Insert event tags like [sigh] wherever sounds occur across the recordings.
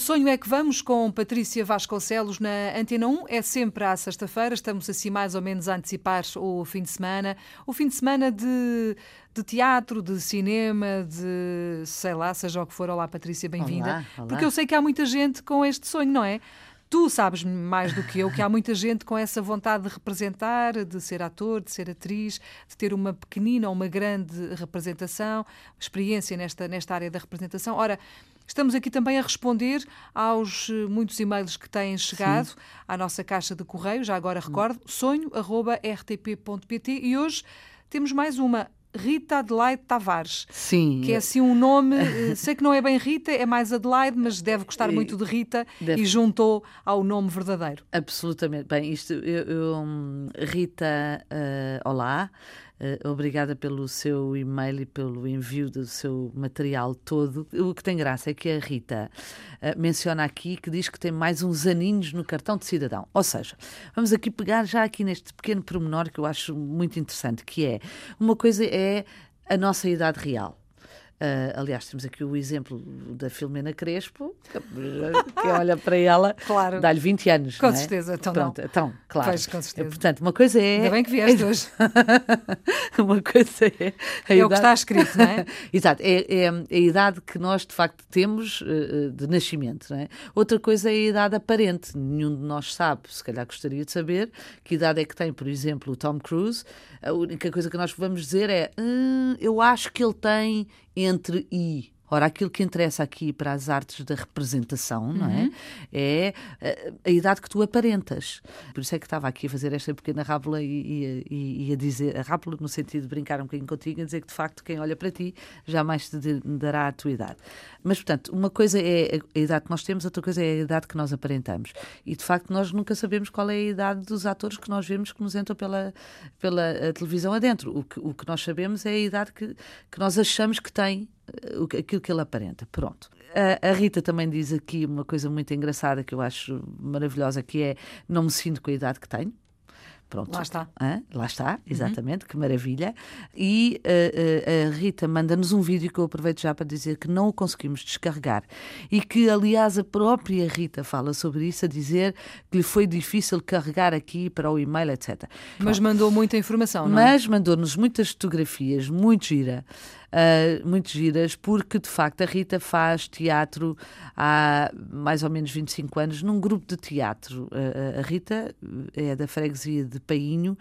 Sonho é que vamos com Patrícia Vasconcelos na Antena 1. É sempre à sexta-feira, estamos assim mais ou menos a antecipar o fim de semana. O fim de semana de, de teatro, de cinema, de sei lá, seja o que for. Olá, Patrícia, bem-vinda. Porque eu sei que há muita gente com este sonho, não é? Tu sabes mais do que eu que há muita gente com essa vontade de representar, de ser ator, de ser atriz, de ter uma pequenina ou uma grande representação, experiência nesta, nesta área da representação. Ora, Estamos aqui também a responder aos eh, muitos e-mails que têm chegado Sim. à nossa caixa de correio, já agora recordo, sonho.rtp.pt e hoje temos mais uma. Rita Adelaide Tavares. Sim. Que é assim um nome, eh, sei que não é bem Rita, é mais Adelaide, mas deve gostar [laughs] muito de Rita deve... e juntou ao nome verdadeiro. Absolutamente. Bem, isto, eu, eu hum, Rita, uh, olá. Uh, obrigada pelo seu e-mail e pelo envio do seu material todo. O que tem graça é que a Rita uh, menciona aqui que diz que tem mais uns aninhos no cartão de cidadão. Ou seja, vamos aqui pegar já aqui neste pequeno pormenor que eu acho muito interessante, que é uma coisa é a nossa idade real. Uh, aliás, temos aqui o exemplo da Filomena Crespo, que olha para ela, [laughs] claro. dá-lhe 20 anos. Com é? certeza, então Pronto, não. Então, claro. Pois, com certeza. Portanto, uma coisa é. Ainda bem que vieste hoje. [laughs] uma coisa é. é idade... o que está escrito, não é? [laughs] Exato, é, é, a idade que nós de facto temos uh, de nascimento, não é? Outra coisa é a idade aparente. Nenhum de nós sabe, se calhar gostaria de saber, que idade é que tem, por exemplo, o Tom Cruise. A única coisa que nós vamos dizer é: hum, eu acho que ele tem entre I. Ora, aquilo que interessa aqui para as artes da representação, não é? Uhum. É a, eh, a, idade que tu aparentas. Por isso é que estava aqui a fazer esta pequena rábula e, e, e a dizer, a rábula no sentido de brincar um bocadinho contigo, a dizer que de facto quem olha para ti jamais te dará a tua idade. Mas, portanto, uma coisa é a idade que nós temos, outra coisa é a idade que nós aparentamos. E de facto nós nunca sabemos qual é a idade dos atores que nós vemos que nos entram pela, pela eh, televisão adentro. O que, o que nós sabemos é a idade que, que nós achamos que tem aquilo que ele aparenta. Pronto. A, a, Rita também diz aqui uma coisa muito engraçada que eu acho maravilhosa, que é não me sinto com a idade que tenho. Pronto. Lá está. Hã? Lá está, uhum. exatamente, uhum. que maravilha. E uh, uh, a Rita manda-nos um vídeo que eu aproveito já para dizer que não o conseguimos descarregar e que, aliás, a própria Rita fala sobre isso, a dizer que lhe foi difícil carregar aqui para o e-mail, etc. Mas Bom, mandou muita informação, não é? Mas mandou-nos muitas fotografias, muito gira uh, muito giras, porque de facto a Rita faz teatro há mais ou menos 25 anos num grupo de teatro. Uh, a Rita é da freguesia de Painho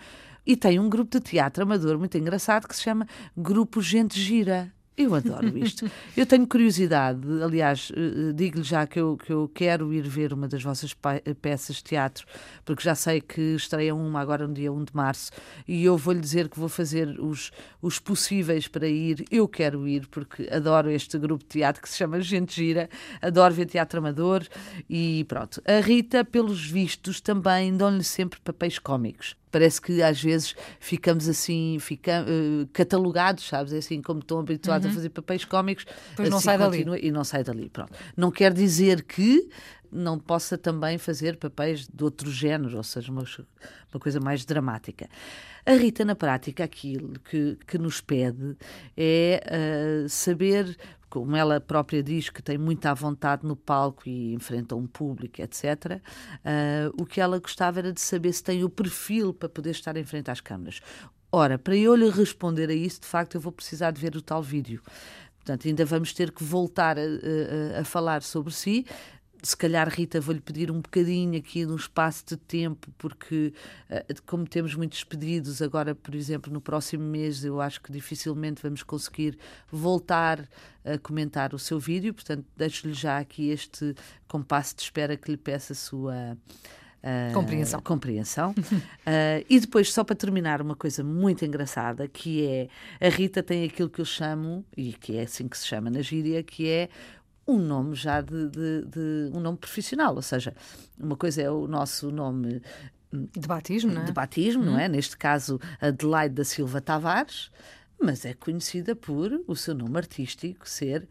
e tem um grupo de teatro amador muito engraçado que se chama Grupo Gente Gira. Eu adoro isto. Eu tenho curiosidade, aliás, eh, digo-lhe já que eu, que eu quero ir ver uma das vossas peças de teatro, porque já sei que estreia uma agora no dia 1 de março, e eu vou-lhe dizer que vou fazer os, os possíveis para ir. Eu quero ir, porque adoro este grupo de teatro que se chama Gente Gira, adoro ver teatro amador, e pronto. A Rita, pelos vistos, também dão-lhe sempre papéis cómicos parece que às vezes ficamos assim, fica, uh, catalogados, sabes? É assim, como estão habituados uhum. a fazer papéis cómicos. Pois assim não sai dali. E não sai dali, pronto. Não quer dizer que não possa também fazer papéis de outro género, ou seja, uma, uma coisa mais dramática. A Rita, na prática, aquilo que, que nos pede é uh, saber como ela própria diz que tem muita vontade no palco e enfrenta um público, etc., uh, ah, o que ela gostava era de saber se tem o perfil para poder estar em frente às câmaras. Ora, para eu lhe responder a isso, de facto, eu vou precisar de ver o tal vídeo. Portanto, ainda vamos ter que voltar a, a, a falar sobre si, se calhar, Rita, vou-lhe pedir um bocadinho aqui no espaço de tempo, porque, eh, como temos muitos pedidos, agora, por exemplo, no próximo mês, eu acho que dificilmente vamos conseguir voltar a comentar o seu vídeo, portanto, deixo-lhe já aqui este compasso de espera que lhe peça a sua. Uh, compreensão. compreensão. uh, [laughs] e depois, só para terminar, uma coisa muito engraçada, que é a Rita tem aquilo que eu chamo, e que é assim que se chama na gíria, que é um nome já de, de, de, um nome profissional, ou seja, uma coisa é o nosso nome de batismo, não é? De batismo, uhum. não é? Neste caso, Adelaide da Silva Tavares, mas é conhecida por o seu nome artístico ser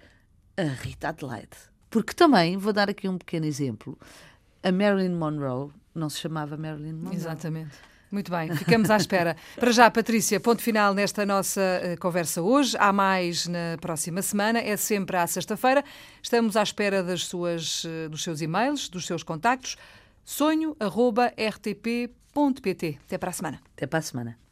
a Rita Adelaide. Porque também, vou dar aqui um pequeno exemplo, a Marilyn Monroe não se chamava Marilyn Monroe. Exatamente. Muito bem, ficamos à espera. Para já, Patrícia, ponto final nesta nossa uh, conversa hoje. Há mais na próxima semana, é sempre à sexta-feira. Estamos à espera das suas, uh, dos seus e-mails, dos seus contactos. sonho.rtp.pt. Até para a semana. Até para a semana.